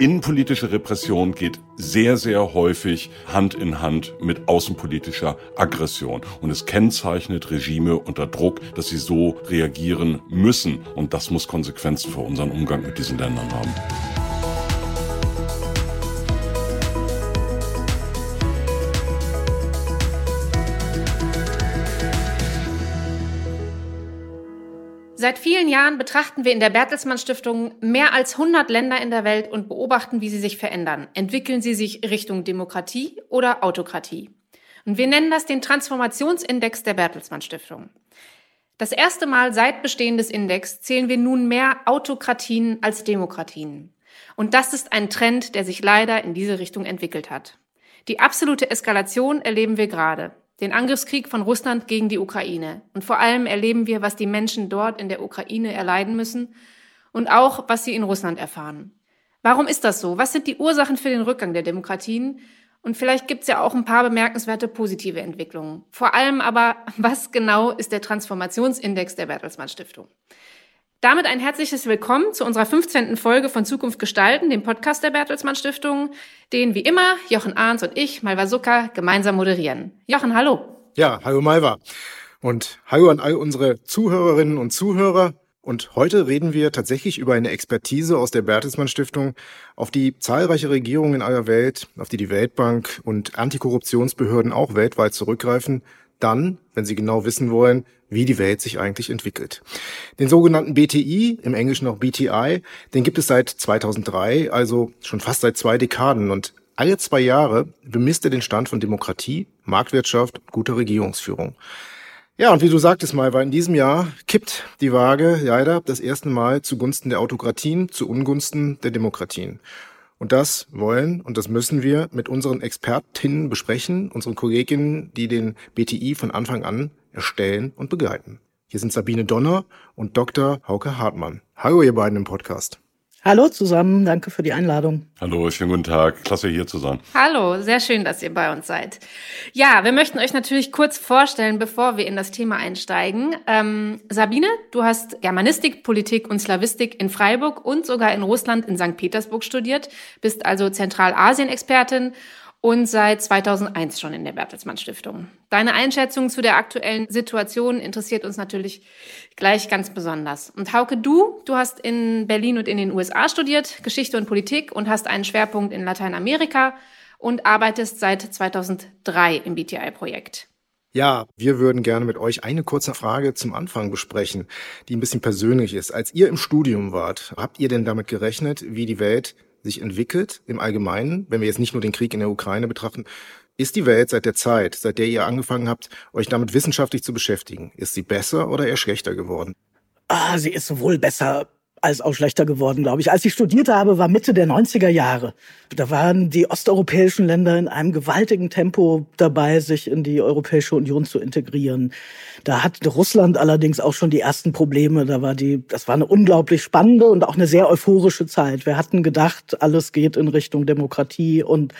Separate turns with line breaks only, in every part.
Innenpolitische Repression geht sehr, sehr häufig Hand in Hand mit außenpolitischer Aggression. Und es kennzeichnet Regime unter Druck, dass sie so reagieren müssen. Und das muss Konsequenzen für unseren Umgang mit diesen Ländern haben.
Seit vielen Jahren betrachten wir in der Bertelsmann Stiftung mehr als 100 Länder in der Welt und beobachten, wie sie sich verändern. Entwickeln sie sich Richtung Demokratie oder Autokratie? Und wir nennen das den Transformationsindex der Bertelsmann Stiftung. Das erste Mal seit Bestehen des Index zählen wir nun mehr Autokratien als Demokratien. Und das ist ein Trend, der sich leider in diese Richtung entwickelt hat. Die absolute Eskalation erleben wir gerade den Angriffskrieg von Russland gegen die Ukraine. Und vor allem erleben wir, was die Menschen dort in der Ukraine erleiden müssen und auch, was sie in Russland erfahren. Warum ist das so? Was sind die Ursachen für den Rückgang der Demokratien? Und vielleicht gibt es ja auch ein paar bemerkenswerte positive Entwicklungen. Vor allem aber, was genau ist der Transformationsindex der Bertelsmann Stiftung? Damit ein herzliches Willkommen zu unserer 15. Folge von Zukunft gestalten, dem Podcast der Bertelsmann Stiftung, den wie immer Jochen Arns und ich, Malva Zucker, gemeinsam moderieren. Jochen, hallo.
Ja, hallo Malva. Und hallo an all unsere Zuhörerinnen und Zuhörer. Und heute reden wir tatsächlich über eine Expertise aus der Bertelsmann Stiftung, auf die zahlreiche Regierungen in aller Welt, auf die die Weltbank und Antikorruptionsbehörden auch weltweit zurückgreifen, dann, wenn sie genau wissen wollen, wie die Welt sich eigentlich entwickelt. Den sogenannten BTI, im Englischen noch BTI, den gibt es seit 2003, also schon fast seit zwei Dekaden und alle zwei Jahre bemisst er den Stand von Demokratie, Marktwirtschaft guter Regierungsführung. Ja, und wie du sagtest mal, war in diesem Jahr kippt die Waage leider das erste Mal zugunsten der Autokratien, zu Ungunsten der Demokratien. Und das wollen und das müssen wir mit unseren Expertinnen besprechen, unseren Kolleginnen, die den BTI von Anfang an erstellen und begleiten. Hier sind Sabine Donner und Dr. Hauke Hartmann. Hallo ihr beiden im Podcast.
Hallo zusammen, danke für die Einladung.
Hallo, schönen guten Tag. Klasse hier zu sein.
Hallo, sehr schön, dass ihr bei uns seid. Ja, wir möchten euch natürlich kurz vorstellen, bevor wir in das Thema einsteigen. Ähm, Sabine, du hast Germanistik, Politik und Slawistik in Freiburg und sogar in Russland in St. Petersburg studiert, bist also Zentralasien-Expertin und seit 2001 schon in der Bertelsmann Stiftung. Deine Einschätzung zu der aktuellen Situation interessiert uns natürlich gleich ganz besonders. Und Hauke, du, du hast in Berlin und in den USA studiert, Geschichte und Politik und hast einen Schwerpunkt in Lateinamerika und arbeitest seit 2003 im BTI-Projekt.
Ja, wir würden gerne mit euch eine kurze Frage zum Anfang besprechen, die ein bisschen persönlich ist. Als ihr im Studium wart, habt ihr denn damit gerechnet, wie die Welt sich entwickelt im Allgemeinen, wenn wir jetzt nicht nur den Krieg in der Ukraine betrachten, ist die Welt seit der Zeit, seit der ihr angefangen habt, euch damit wissenschaftlich zu beschäftigen, ist sie besser oder eher schlechter geworden?
Ah, sie ist sowohl besser als auch schlechter geworden, glaube ich. Als ich studiert habe, war Mitte der 90er Jahre. Da waren die osteuropäischen Länder in einem gewaltigen Tempo dabei, sich in die Europäische Union zu integrieren. Da hat Russland allerdings auch schon die ersten Probleme. Da war die, das war eine unglaublich spannende und auch eine sehr euphorische Zeit. Wir hatten gedacht, alles geht in Richtung Demokratie und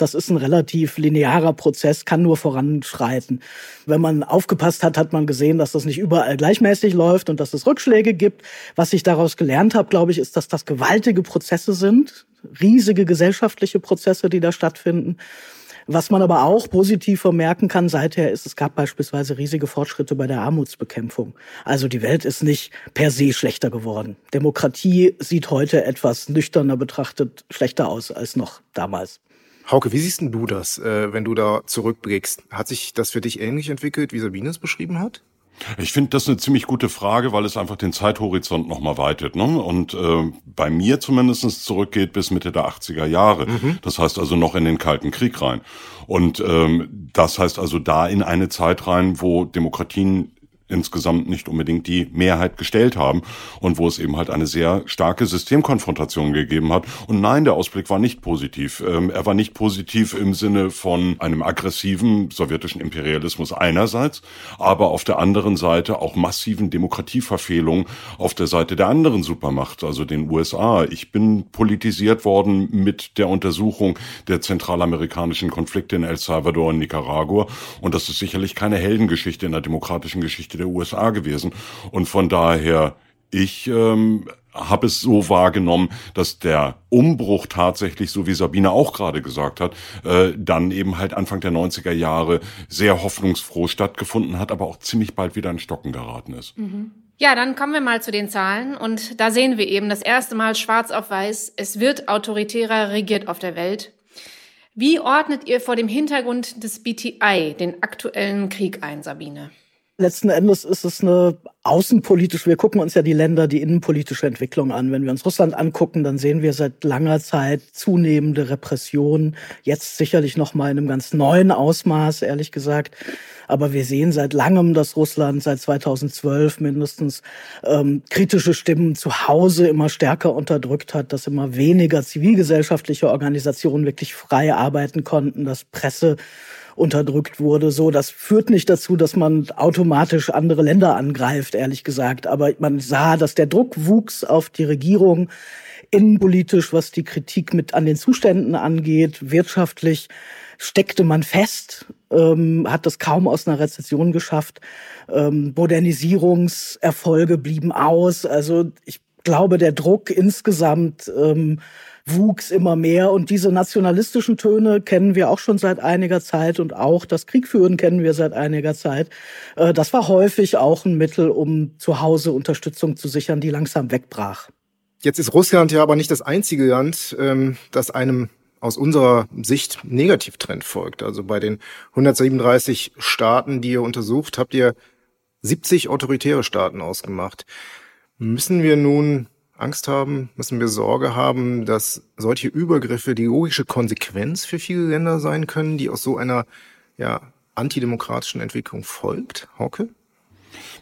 das ist ein relativ linearer Prozess, kann nur voranschreiten. Wenn man aufgepasst hat, hat man gesehen, dass das nicht überall gleichmäßig läuft und dass es Rückschläge gibt. Was ich daraus gelernt habe, glaube ich, ist, dass das gewaltige Prozesse sind, riesige gesellschaftliche Prozesse, die da stattfinden. Was man aber auch positiv vermerken kann seither ist, es gab beispielsweise riesige Fortschritte bei der Armutsbekämpfung. Also die Welt ist nicht per se schlechter geworden. Demokratie sieht heute etwas nüchterner betrachtet schlechter aus als noch damals.
Hauke, wie siehst denn du das, äh, wenn du da zurückblickst? Hat sich das für dich ähnlich entwickelt, wie Sabine es beschrieben hat?
Ich finde das eine ziemlich gute Frage, weil es einfach den Zeithorizont nochmal weitet. Ne? Und äh, bei mir zumindest zurückgeht bis Mitte der 80er Jahre. Mhm. Das heißt also noch in den Kalten Krieg rein. Und ähm, das heißt also da in eine Zeit rein, wo Demokratien insgesamt nicht unbedingt die Mehrheit gestellt haben und wo es eben halt eine sehr starke Systemkonfrontation gegeben hat. Und nein, der Ausblick war nicht positiv. Ähm, er war nicht positiv im Sinne von einem aggressiven sowjetischen Imperialismus einerseits, aber auf der anderen Seite auch massiven Demokratieverfehlungen auf der Seite der anderen Supermacht, also den USA. Ich bin politisiert worden mit der Untersuchung der zentralamerikanischen Konflikte in El Salvador und Nicaragua und das ist sicherlich keine Heldengeschichte in der demokratischen Geschichte der USA gewesen. Und von daher, ich ähm, habe es so wahrgenommen, dass der Umbruch tatsächlich, so wie Sabine auch gerade gesagt hat, äh, dann eben halt Anfang der 90er Jahre sehr hoffnungsfroh stattgefunden hat, aber auch ziemlich bald wieder in Stocken geraten ist.
Mhm. Ja, dann kommen wir mal zu den Zahlen und da sehen wir eben das erste Mal schwarz auf weiß, es wird autoritärer regiert auf der Welt. Wie ordnet ihr vor dem Hintergrund des BTI den aktuellen Krieg ein, Sabine?
Letzten Endes ist es eine außenpolitisch, wir gucken uns ja die Länder, die innenpolitische Entwicklung an. Wenn wir uns Russland angucken, dann sehen wir seit langer Zeit zunehmende Repressionen. Jetzt sicherlich noch mal in einem ganz neuen Ausmaß, ehrlich gesagt. Aber wir sehen seit langem, dass Russland seit 2012 mindestens ähm, kritische Stimmen zu Hause immer stärker unterdrückt hat, dass immer weniger zivilgesellschaftliche Organisationen wirklich frei arbeiten konnten, dass Presse unterdrückt wurde. So, das führt nicht dazu, dass man automatisch andere Länder angreift, ehrlich gesagt. Aber man sah, dass der Druck wuchs auf die Regierung innenpolitisch, was die Kritik mit an den Zuständen angeht, wirtschaftlich steckte man fest, ähm, hat das kaum aus einer Rezession geschafft. Ähm, Modernisierungserfolge blieben aus. Also ich glaube, der Druck insgesamt ähm, wuchs immer mehr. Und diese nationalistischen Töne kennen wir auch schon seit einiger Zeit und auch das Kriegführen kennen wir seit einiger Zeit. Äh, das war häufig auch ein Mittel, um zu Hause Unterstützung zu sichern, die langsam wegbrach.
Jetzt ist Russland ja aber nicht das einzige Land, ähm, das einem aus unserer Sicht Negativtrend folgt. Also bei den 137 Staaten, die ihr untersucht, habt ihr 70 autoritäre Staaten ausgemacht. Müssen wir nun Angst haben, müssen wir Sorge haben, dass solche Übergriffe die logische Konsequenz für viele Länder sein können, die aus so einer ja, antidemokratischen Entwicklung folgt? Hauke?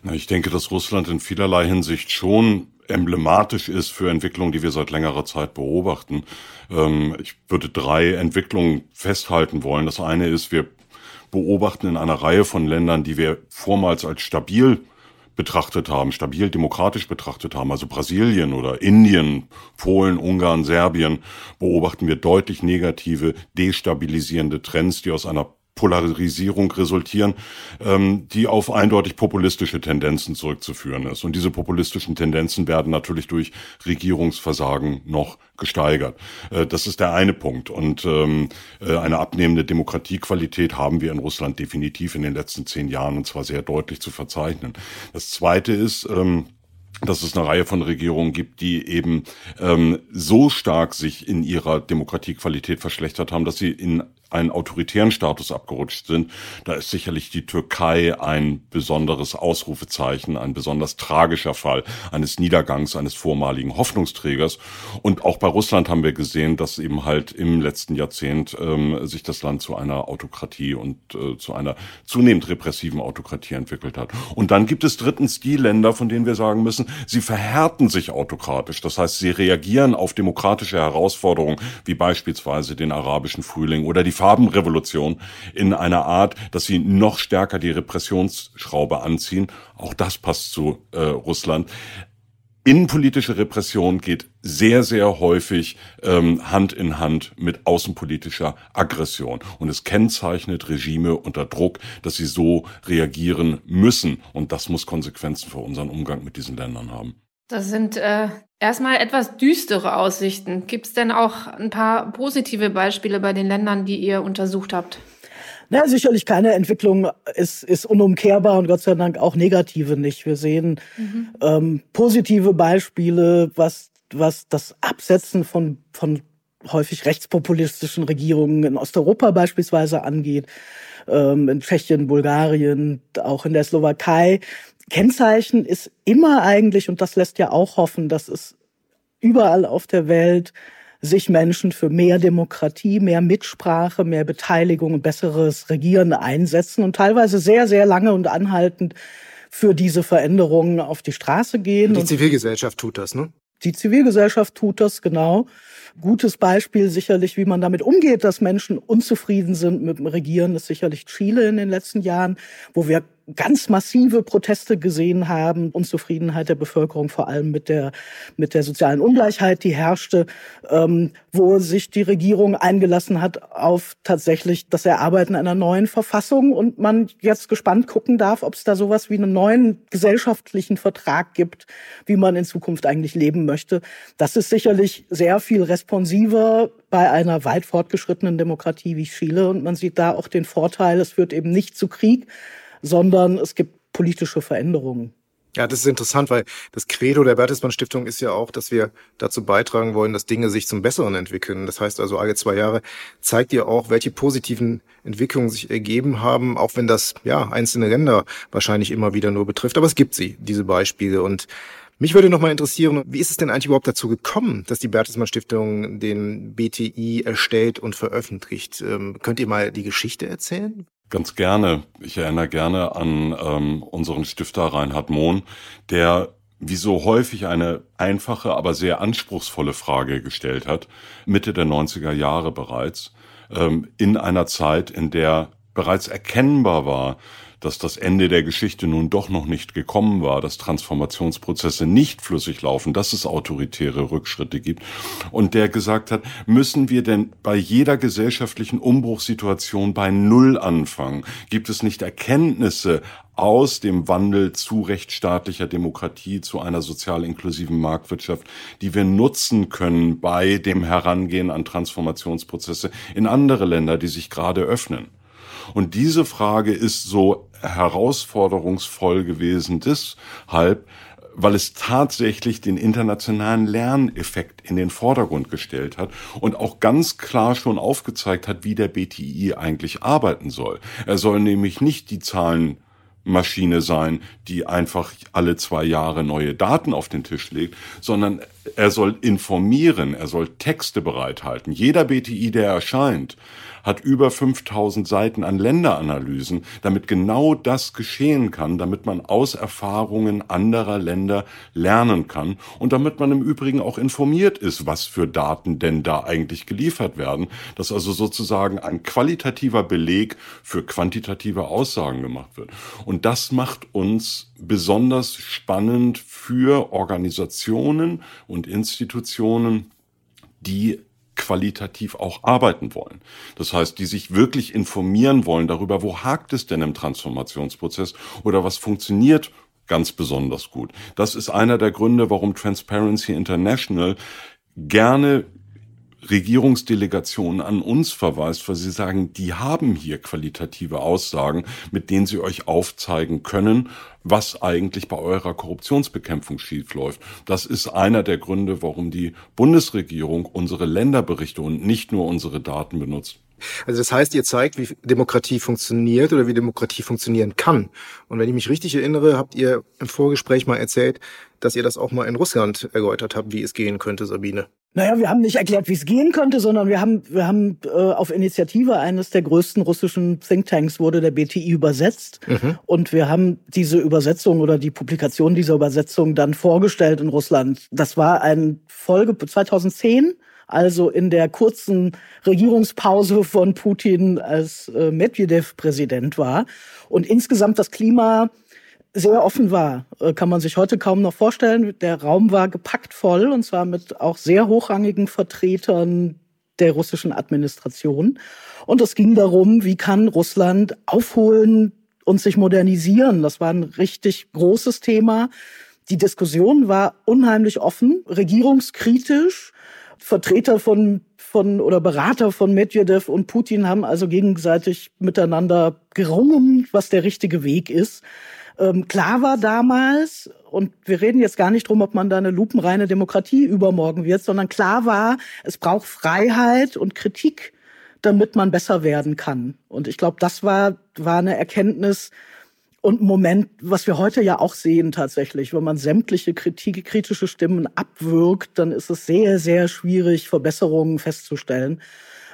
Na, ich denke, dass Russland in vielerlei Hinsicht schon emblematisch ist für Entwicklungen, die wir seit längerer Zeit beobachten. Ähm, ich würde drei Entwicklungen festhalten wollen. Das eine ist, wir beobachten in einer Reihe von Ländern, die wir vormals als stabil betrachtet haben, stabil demokratisch betrachtet haben, also Brasilien oder Indien, Polen, Ungarn, Serbien, beobachten wir deutlich negative, destabilisierende Trends, die aus einer Polarisierung resultieren, ähm, die auf eindeutig populistische Tendenzen zurückzuführen ist. Und diese populistischen Tendenzen werden natürlich durch Regierungsversagen noch gesteigert. Äh, das ist der eine Punkt. Und ähm, äh, eine abnehmende Demokratiequalität haben wir in Russland definitiv in den letzten zehn Jahren und zwar sehr deutlich zu verzeichnen. Das zweite ist, ähm, dass es eine Reihe von Regierungen gibt, die eben ähm, so stark sich in ihrer Demokratiequalität verschlechtert haben, dass sie in einen autoritären Status abgerutscht sind, da ist sicherlich die Türkei ein besonderes Ausrufezeichen, ein besonders tragischer Fall eines Niedergangs eines vormaligen Hoffnungsträgers. Und auch bei Russland haben wir gesehen, dass eben halt im letzten Jahrzehnt ähm, sich das Land zu einer Autokratie und äh, zu einer zunehmend repressiven Autokratie entwickelt hat. Und dann gibt es drittens die Länder, von denen wir sagen müssen, sie verhärten sich autokratisch. Das heißt, sie reagieren auf demokratische Herausforderungen, wie beispielsweise den arabischen Frühling oder die Farbenrevolution in einer Art, dass sie noch stärker die Repressionsschraube anziehen. Auch das passt zu äh, Russland. Innenpolitische Repression geht sehr, sehr häufig ähm, Hand in Hand mit außenpolitischer Aggression. Und es kennzeichnet Regime unter Druck, dass sie so reagieren müssen. Und das muss Konsequenzen für unseren Umgang mit diesen Ländern haben.
Das sind äh, erstmal etwas düstere Aussichten. Gibt es denn auch ein paar positive Beispiele bei den Ländern, die ihr untersucht habt?
Na, sicherlich keine Entwicklung ist, ist unumkehrbar und Gott sei Dank auch negative nicht. Wir sehen mhm. ähm, positive Beispiele, was, was das Absetzen von, von häufig rechtspopulistischen Regierungen in Osteuropa beispielsweise angeht, ähm, in Tschechien, Bulgarien, auch in der Slowakei. Kennzeichen ist immer eigentlich, und das lässt ja auch hoffen, dass es überall auf der Welt sich Menschen für mehr Demokratie, mehr Mitsprache, mehr Beteiligung und besseres Regieren einsetzen und teilweise sehr, sehr lange und anhaltend für diese Veränderungen auf die Straße gehen.
Die Zivilgesellschaft tut das, ne?
Die Zivilgesellschaft tut das, genau. Gutes Beispiel sicherlich, wie man damit umgeht, dass Menschen unzufrieden sind mit dem Regieren, ist sicherlich Chile in den letzten Jahren, wo wir ganz massive Proteste gesehen haben, Unzufriedenheit der Bevölkerung, vor allem mit der, mit der sozialen Ungleichheit, die herrschte, ähm, wo sich die Regierung eingelassen hat auf tatsächlich das Erarbeiten einer neuen Verfassung und man jetzt gespannt gucken darf, ob es da sowas wie einen neuen gesellschaftlichen Vertrag gibt, wie man in Zukunft eigentlich leben möchte. Das ist sicherlich sehr viel responsiver bei einer weit fortgeschrittenen Demokratie wie Chile und man sieht da auch den Vorteil, es führt eben nicht zu Krieg, sondern es gibt politische Veränderungen.
Ja, das ist interessant, weil das Credo der Bertelsmann Stiftung ist ja auch, dass wir dazu beitragen wollen, dass Dinge sich zum Besseren entwickeln. Das heißt also, alle zwei Jahre zeigt ihr auch, welche positiven Entwicklungen sich ergeben haben, auch wenn das ja einzelne Länder wahrscheinlich immer wieder nur betrifft. Aber es gibt sie, diese Beispiele. Und mich würde noch mal interessieren, wie ist es denn eigentlich überhaupt dazu gekommen, dass die Bertelsmann Stiftung den BTI erstellt und veröffentlicht? Ähm, könnt ihr mal die Geschichte erzählen?
Ganz gerne. Ich erinnere gerne an ähm, unseren Stifter Reinhard Mohn, der wie so häufig eine einfache, aber sehr anspruchsvolle Frage gestellt hat, Mitte der 90er Jahre bereits, ähm, in einer Zeit, in der bereits erkennbar war, dass das Ende der Geschichte nun doch noch nicht gekommen war, dass Transformationsprozesse nicht flüssig laufen, dass es autoritäre Rückschritte gibt und der gesagt hat, müssen wir denn bei jeder gesellschaftlichen Umbruchssituation bei Null anfangen? Gibt es nicht Erkenntnisse aus dem Wandel zu rechtsstaatlicher Demokratie, zu einer sozial inklusiven Marktwirtschaft, die wir nutzen können bei dem Herangehen an Transformationsprozesse in andere Länder, die sich gerade öffnen. Und diese Frage ist so herausforderungsvoll gewesen deshalb, weil es tatsächlich den internationalen Lerneffekt in den Vordergrund gestellt hat und auch ganz klar schon aufgezeigt hat, wie der BTI eigentlich arbeiten soll. Er soll nämlich nicht die Zahlen Maschine sein, die einfach alle zwei Jahre neue Daten auf den Tisch legt, sondern er soll informieren, er soll Texte bereithalten. Jeder BTI, der erscheint, hat über 5000 Seiten an Länderanalysen, damit genau das geschehen kann, damit man aus Erfahrungen anderer Länder lernen kann und damit man im Übrigen auch informiert ist, was für Daten denn da eigentlich geliefert werden, dass also sozusagen ein qualitativer Beleg für quantitative Aussagen gemacht wird. Und das macht uns besonders spannend für Organisationen und Institutionen, die qualitativ auch arbeiten wollen. Das heißt, die sich wirklich informieren wollen darüber, wo hakt es denn im Transformationsprozess oder was funktioniert ganz besonders gut. Das ist einer der Gründe, warum Transparency International gerne Regierungsdelegationen an uns verweist, weil sie sagen, die haben hier qualitative Aussagen, mit denen sie euch aufzeigen können, was eigentlich bei eurer Korruptionsbekämpfung schiefläuft. Das ist einer der Gründe, warum die Bundesregierung unsere Länderberichte und nicht nur unsere Daten benutzt.
Also das heißt, ihr zeigt, wie Demokratie funktioniert oder wie Demokratie funktionieren kann. Und wenn ich mich richtig erinnere, habt ihr im Vorgespräch mal erzählt, dass ihr das auch mal in Russland erläutert habt, wie es gehen könnte, Sabine.
Naja, wir haben nicht erklärt, wie es gehen könnte, sondern wir haben, wir haben äh, auf Initiative eines der größten russischen Thinktanks wurde der BTI übersetzt. Mhm. Und wir haben diese Übersetzung oder die Publikation dieser Übersetzung dann vorgestellt in Russland. Das war ein Folge 2010 also in der kurzen Regierungspause von Putin, als äh, Medvedev Präsident war. Und insgesamt das Klima sehr offen war, äh, kann man sich heute kaum noch vorstellen. Der Raum war gepackt voll und zwar mit auch sehr hochrangigen Vertretern der russischen Administration. Und es ging darum, wie kann Russland aufholen und sich modernisieren. Das war ein richtig großes Thema. Die Diskussion war unheimlich offen, regierungskritisch. Vertreter von, von oder Berater von Medvedev und Putin haben also gegenseitig miteinander gerungen, was der richtige Weg ist. Ähm, klar war damals, und wir reden jetzt gar nicht drum, ob man da eine lupenreine Demokratie übermorgen wird, sondern klar war, es braucht Freiheit und Kritik, damit man besser werden kann. Und ich glaube, das war, war eine Erkenntnis, und Moment, was wir heute ja auch sehen tatsächlich, wenn man sämtliche Kritik, kritische Stimmen abwirkt, dann ist es sehr, sehr schwierig, Verbesserungen festzustellen.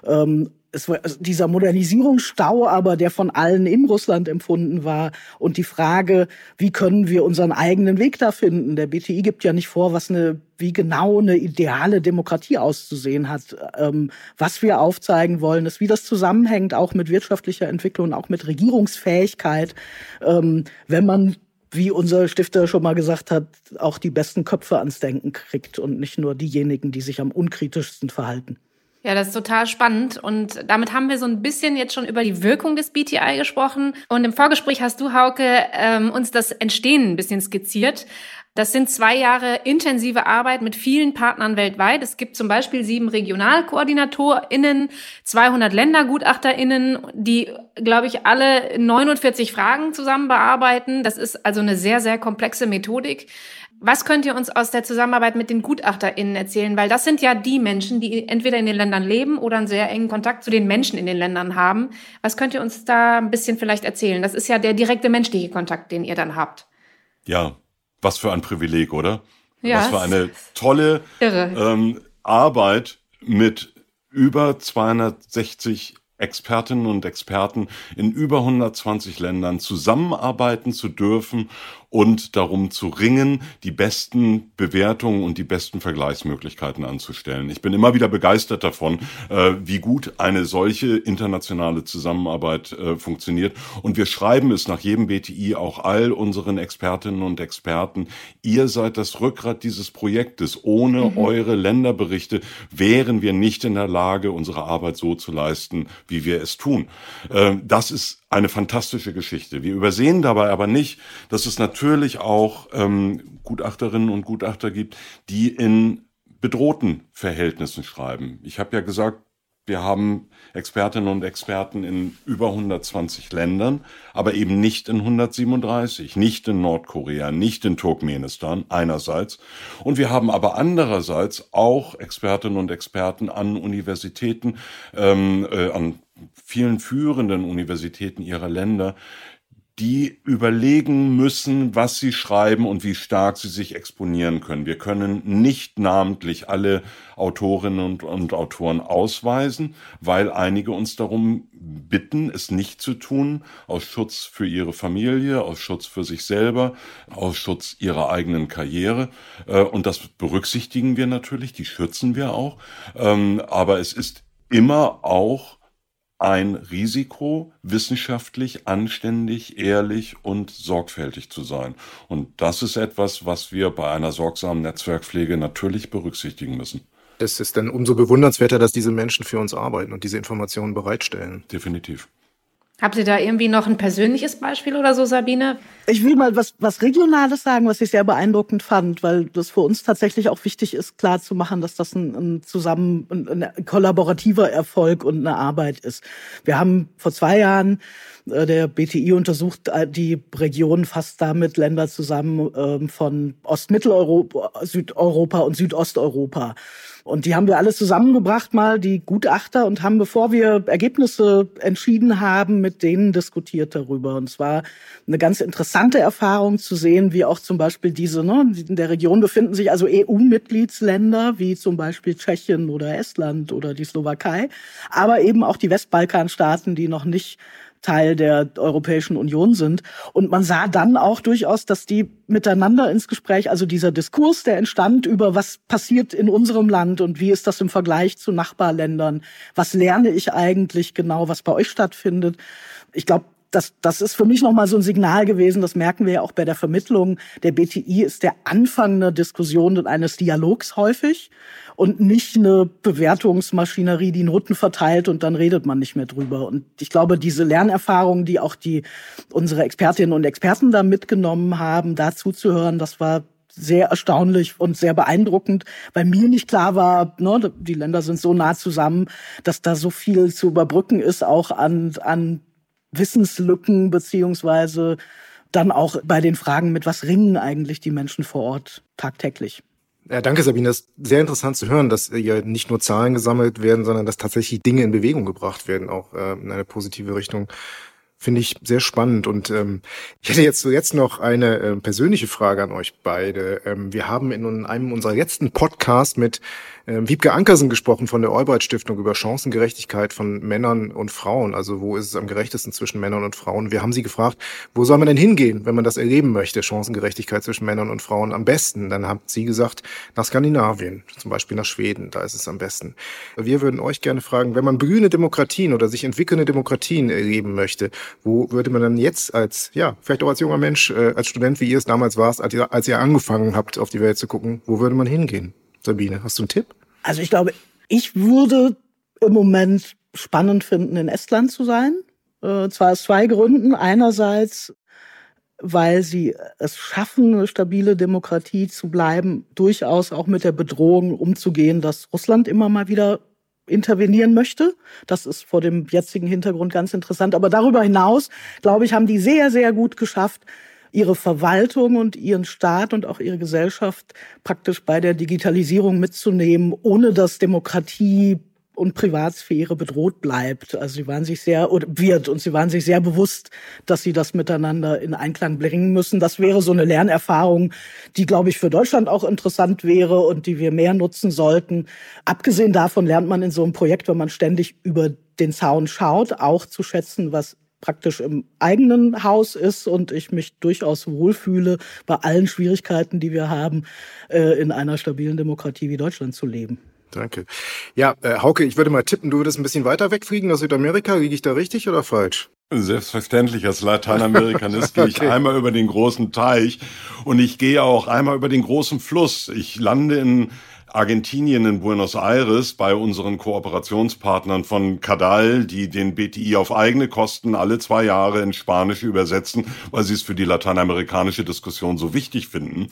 Ähm, es war also dieser Modernisierungsstau, aber der von allen in Russland empfunden war und die Frage, wie können wir unseren eigenen Weg da finden? Der BTI gibt ja nicht vor, was eine, wie genau eine ideale Demokratie auszusehen hat. Ähm, was wir aufzeigen wollen, ist, wie das zusammenhängt, auch mit wirtschaftlicher Entwicklung, auch mit Regierungsfähigkeit. Ähm, wenn man wie unser Stifter schon mal gesagt hat, auch die besten Köpfe ans Denken kriegt und nicht nur diejenigen, die sich am unkritischsten verhalten.
Ja, das ist total spannend. Und damit haben wir so ein bisschen jetzt schon über die Wirkung des BTI gesprochen. Und im Vorgespräch hast du, Hauke, ähm, uns das Entstehen ein bisschen skizziert. Das sind zwei Jahre intensive Arbeit mit vielen Partnern weltweit. Es gibt zum Beispiel sieben RegionalkoordinatorInnen, 200 LändergutachterInnen, die, glaube ich, alle 49 Fragen zusammen bearbeiten. Das ist also eine sehr, sehr komplexe Methodik. Was könnt ihr uns aus der Zusammenarbeit mit den GutachterInnen erzählen? Weil das sind ja die Menschen, die entweder in den Ländern leben oder einen sehr engen Kontakt zu den Menschen in den Ländern haben. Was könnt ihr uns da ein bisschen vielleicht erzählen? Das ist ja der direkte menschliche Kontakt, den ihr dann habt.
Ja, was für ein Privileg, oder? Ja, was für eine tolle ähm, Arbeit mit über 260 Expertinnen und Experten in über 120 Ländern zusammenarbeiten zu dürfen und darum zu ringen, die besten Bewertungen und die besten Vergleichsmöglichkeiten anzustellen. Ich bin immer wieder begeistert davon, äh, wie gut eine solche internationale Zusammenarbeit äh, funktioniert. Und wir schreiben es nach jedem BTI auch all unseren Expertinnen und Experten. Ihr seid das Rückgrat dieses Projektes. Ohne mhm. eure Länderberichte wären wir nicht in der Lage, unsere Arbeit so zu leisten, wie wir es tun. Äh, das ist eine fantastische Geschichte. Wir übersehen dabei aber nicht, dass es natürlich auch ähm, Gutachterinnen und Gutachter gibt, die in bedrohten Verhältnissen schreiben. Ich habe ja gesagt, wir haben Expertinnen und Experten in über 120 Ländern, aber eben nicht in 137, nicht in Nordkorea, nicht in Turkmenistan einerseits. Und wir haben aber andererseits auch Expertinnen und Experten an Universitäten, ähm, äh, an vielen führenden Universitäten ihrer Länder, die überlegen müssen, was sie schreiben und wie stark sie sich exponieren können. Wir können nicht namentlich alle Autorinnen und, und, Autoren ausweisen, weil einige uns darum bitten, es nicht zu tun, aus Schutz für ihre Familie, aus Schutz für sich selber, aus Schutz ihrer eigenen Karriere. Äh, und das berücksichtigen wir natürlich, die schützen wir auch. Ähm, aber es ist immer auch ein Risiko, wissenschaftlich, anständig, ehrlich und sorgfältig zu sein. Und das ist etwas, was wir bei einer sorgsamen Netzwerkpflege natürlich berücksichtigen müssen.
Es ist dann umso bewundernswerter, dass diese Menschen für uns arbeiten und diese Informationen bereitstellen.
Definitiv.
Habt ihr da irgendwie noch ein persönliches Beispiel oder so, Sabine?
Ich will mal was, was Regionales sagen, was ich sehr beeindruckend fand, weil das für uns tatsächlich auch wichtig ist, klar zu machen, dass das ein, ein zusammen, ein, ein kollaborativer Erfolg und eine Arbeit ist. Wir haben vor zwei Jahren der BTI untersucht äh, die Region fast damit Länder zusammen ähm, von Ostmitteleuropa, Südeuropa und Südosteuropa. Und die haben wir alle zusammengebracht, mal die Gutachter, und haben, bevor wir Ergebnisse entschieden haben, mit denen diskutiert darüber. Und es war eine ganz interessante Erfahrung zu sehen, wie auch zum Beispiel diese, ne, in der Region befinden sich also EU-Mitgliedsländer, wie zum Beispiel Tschechien oder Estland oder die Slowakei, aber eben auch die Westbalkanstaaten, die noch nicht Teil der Europäischen Union sind. Und man sah dann auch durchaus, dass die miteinander ins Gespräch, also dieser Diskurs, der entstand über was passiert in unserem Land und wie ist das im Vergleich zu Nachbarländern, was lerne ich eigentlich genau, was bei euch stattfindet. Ich glaube, das, das ist für mich nochmal so ein Signal gewesen, das merken wir ja auch bei der Vermittlung. Der BTI ist der Anfang einer Diskussion und eines Dialogs häufig und nicht eine Bewertungsmaschinerie, die Noten verteilt und dann redet man nicht mehr drüber. Und ich glaube, diese Lernerfahrungen, die auch die unsere Expertinnen und Experten da mitgenommen haben, dazu zu hören, das war sehr erstaunlich und sehr beeindruckend, weil mir nicht klar war, ne, die Länder sind so nah zusammen, dass da so viel zu überbrücken ist, auch an, an Wissenslücken beziehungsweise dann auch bei den Fragen, mit was ringen eigentlich die Menschen vor Ort tagtäglich.
Ja, danke Sabine. Das ist sehr interessant zu hören, dass ja nicht nur Zahlen gesammelt werden, sondern dass tatsächlich Dinge in Bewegung gebracht werden, auch äh, in eine positive Richtung. Finde ich sehr spannend. Und ähm, ich hätte jetzt so jetzt noch eine äh, persönliche Frage an euch beide. Ähm, wir haben in einem unserer letzten Podcasts mit ähm, Wiebke Ankersen gesprochen von der Albright Stiftung über Chancengerechtigkeit von Männern und Frauen. Also wo ist es am gerechtesten zwischen Männern und Frauen? Wir haben sie gefragt, wo soll man denn hingehen, wenn man das erleben möchte, Chancengerechtigkeit zwischen Männern und Frauen am besten? Dann hat sie gesagt, nach Skandinavien, zum Beispiel nach Schweden, da ist es am besten. Wir würden euch gerne fragen, wenn man blühende Demokratien oder sich entwickelnde Demokratien erleben möchte, wo würde man dann jetzt als, ja, vielleicht auch als junger Mensch, äh, als Student, wie ihr es damals warst, als ihr, als ihr angefangen habt, auf die Welt zu gucken, wo würde man hingehen? Sabine, hast du einen Tipp?
Also ich glaube, ich würde im Moment spannend finden, in Estland zu sein. Äh, zwar aus zwei Gründen. Einerseits, weil sie es schaffen, eine stabile Demokratie zu bleiben, durchaus auch mit der Bedrohung umzugehen, dass Russland immer mal wieder intervenieren möchte. Das ist vor dem jetzigen Hintergrund ganz interessant. Aber darüber hinaus, glaube ich, haben die sehr, sehr gut geschafft, ihre Verwaltung und ihren Staat und auch ihre Gesellschaft praktisch bei der Digitalisierung mitzunehmen, ohne dass Demokratie und Privatsphäre bedroht bleibt. Also sie waren sich sehr oder wird und sie waren sich sehr bewusst, dass sie das miteinander in Einklang bringen müssen. Das wäre so eine Lernerfahrung, die glaube ich für Deutschland auch interessant wäre und die wir mehr nutzen sollten. Abgesehen davon lernt man in so einem Projekt, wenn man ständig über den Zaun schaut, auch zu schätzen, was praktisch im eigenen Haus ist und ich mich durchaus wohlfühle, bei allen Schwierigkeiten, die wir haben, äh, in einer stabilen Demokratie wie Deutschland zu leben.
Danke. Ja, äh, Hauke, ich würde mal tippen, du würdest ein bisschen weiter wegfliegen aus Südamerika. Liege ich da richtig oder falsch?
Selbstverständlich, als Lateinamerikanist gehe ich einmal über den großen Teich und ich gehe auch einmal über den großen Fluss. Ich lande in Argentinien in Buenos Aires bei unseren Kooperationspartnern von Cadal, die den BTI auf eigene Kosten alle zwei Jahre in Spanisch übersetzen, weil sie es für die lateinamerikanische Diskussion so wichtig finden.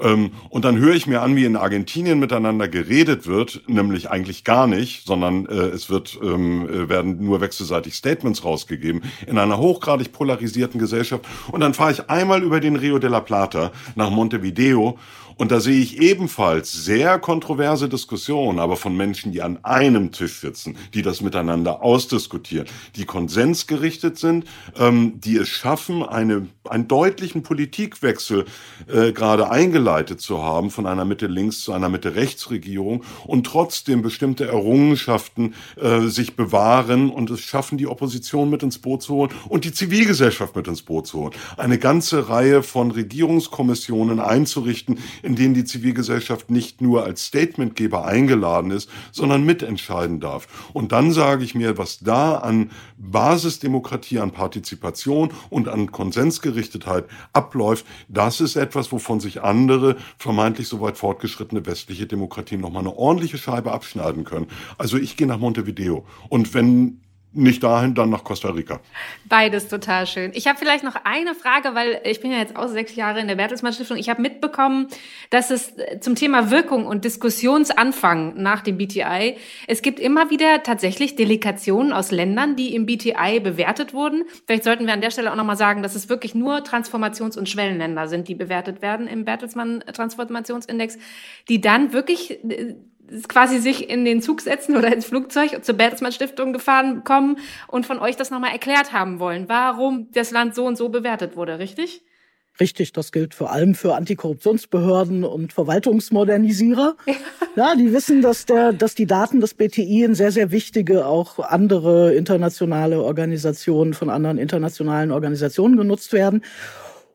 Ähm, und dann höre ich mir an, wie in Argentinien miteinander geredet wird, nämlich eigentlich gar nicht, sondern äh, es wird, ähm, äh, werden nur wechselseitig Statements rausgegeben in einer hochgradig polarisierten Gesellschaft. Und dann fahre ich einmal über den Rio de la Plata nach Montevideo und da sehe ich ebenfalls sehr kontroverse Diskussionen, aber von Menschen, die an einem Tisch sitzen, die das miteinander ausdiskutieren, die konsensgerichtet sind, ähm, die es schaffen, eine, einen deutlichen Politikwechsel äh, gerade eingeleitet zu haben von einer Mitte-Links zu einer Mitte-Rechts-Regierung und trotzdem bestimmte Errungenschaften äh, sich bewahren und es schaffen, die Opposition mit ins Boot zu holen und die Zivilgesellschaft mit ins Boot zu holen. Eine ganze Reihe von Regierungskommissionen einzurichten, in denen die Zivilgesellschaft nicht nur als Statementgeber eingeladen ist, sondern mitentscheiden darf. Und dann sage ich mir, was da an Basisdemokratie, an Partizipation und an Konsensgerichtetheit abläuft, das ist etwas, wovon sich andere, vermeintlich so weit fortgeschrittene westliche Demokratien nochmal eine ordentliche Scheibe abschneiden können. Also ich gehe nach Montevideo. Und wenn nicht dahin, dann nach Costa Rica.
Beides total schön. Ich habe vielleicht noch eine Frage, weil ich bin ja jetzt auch sechs Jahre in der Bertelsmann Stiftung. Ich habe mitbekommen, dass es zum Thema Wirkung und Diskussionsanfang nach dem BTI, es gibt immer wieder tatsächlich Delikationen aus Ländern, die im BTI bewertet wurden. Vielleicht sollten wir an der Stelle auch nochmal sagen, dass es wirklich nur Transformations- und Schwellenländer sind, die bewertet werden im Bertelsmann Transformationsindex, die dann wirklich äh, quasi sich in den Zug setzen oder ins Flugzeug zur Bertelsmann Stiftung gefahren kommen und von euch das nochmal erklärt haben wollen, warum das Land so und so bewertet wurde, richtig?
Richtig, das gilt vor allem für Antikorruptionsbehörden und Verwaltungsmodernisierer. Ja. ja, die wissen, dass der, dass die Daten des BTI in sehr, sehr wichtige auch andere internationale Organisationen von anderen internationalen Organisationen genutzt werden.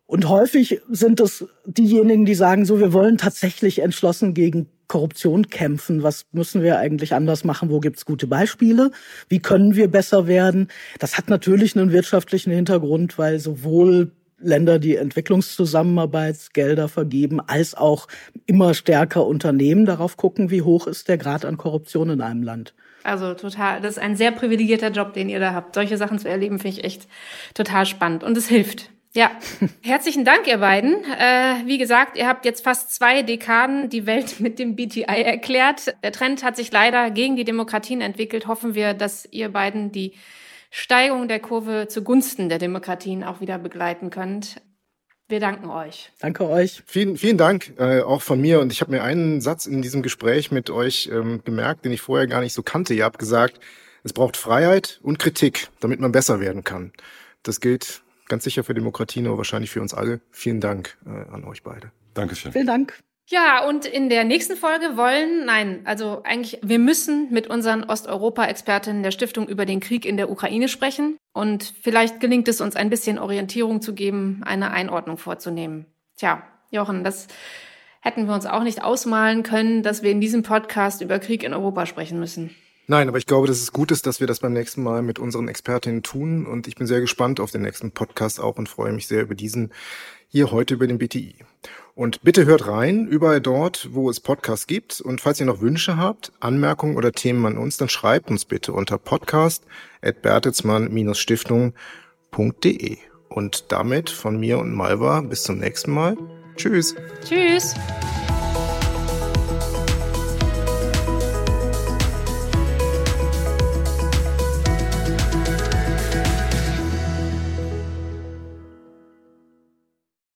Und häufig sind es diejenigen, die sagen, so, wir wollen tatsächlich entschlossen gegen Korruption kämpfen. Was müssen wir eigentlich anders machen? Wo gibt's gute Beispiele? Wie können wir besser werden? Das hat natürlich einen wirtschaftlichen Hintergrund, weil sowohl Länder, die Entwicklungszusammenarbeitsgelder vergeben, als auch immer stärker Unternehmen darauf gucken, wie hoch ist der Grad an Korruption in einem Land.
Also total, das ist ein sehr privilegierter Job, den ihr da habt. Solche Sachen zu erleben, finde ich echt total spannend und es hilft. Ja, herzlichen Dank, ihr beiden. Äh, wie gesagt, ihr habt jetzt fast zwei Dekaden die Welt mit dem BTI erklärt. Der Trend hat sich leider gegen die Demokratien entwickelt. Hoffen wir, dass ihr beiden die Steigung der Kurve zugunsten der Demokratien auch wieder begleiten könnt. Wir danken euch.
Danke euch.
Vielen, vielen Dank äh, auch von mir. Und ich habe mir einen Satz in diesem Gespräch mit euch ähm, gemerkt, den ich vorher gar nicht so kannte. Ihr habt gesagt, es braucht Freiheit und Kritik, damit man besser werden kann. Das gilt ganz sicher für Demokratien, aber wahrscheinlich für uns alle. Vielen Dank äh, an euch beide.
Dankeschön.
Vielen Dank.
Ja, und in der nächsten Folge wollen, nein, also eigentlich, wir müssen mit unseren Osteuropa-Expertinnen der Stiftung über den Krieg in der Ukraine sprechen. Und vielleicht gelingt es uns ein bisschen Orientierung zu geben, eine Einordnung vorzunehmen. Tja, Jochen, das hätten wir uns auch nicht ausmalen können, dass wir in diesem Podcast über Krieg in Europa sprechen müssen.
Nein, aber ich glaube, dass es gut ist, dass wir das beim nächsten Mal mit unseren Expertinnen tun. Und ich bin sehr gespannt auf den nächsten Podcast auch und freue mich sehr über diesen hier heute über den BTI. Und bitte hört rein, überall dort, wo es Podcasts gibt. Und falls ihr noch Wünsche habt, Anmerkungen oder Themen an uns, dann schreibt uns bitte unter podcast.bertelsmann-stiftung.de. Und damit von mir und Malva bis zum nächsten Mal. Tschüss.
Tschüss.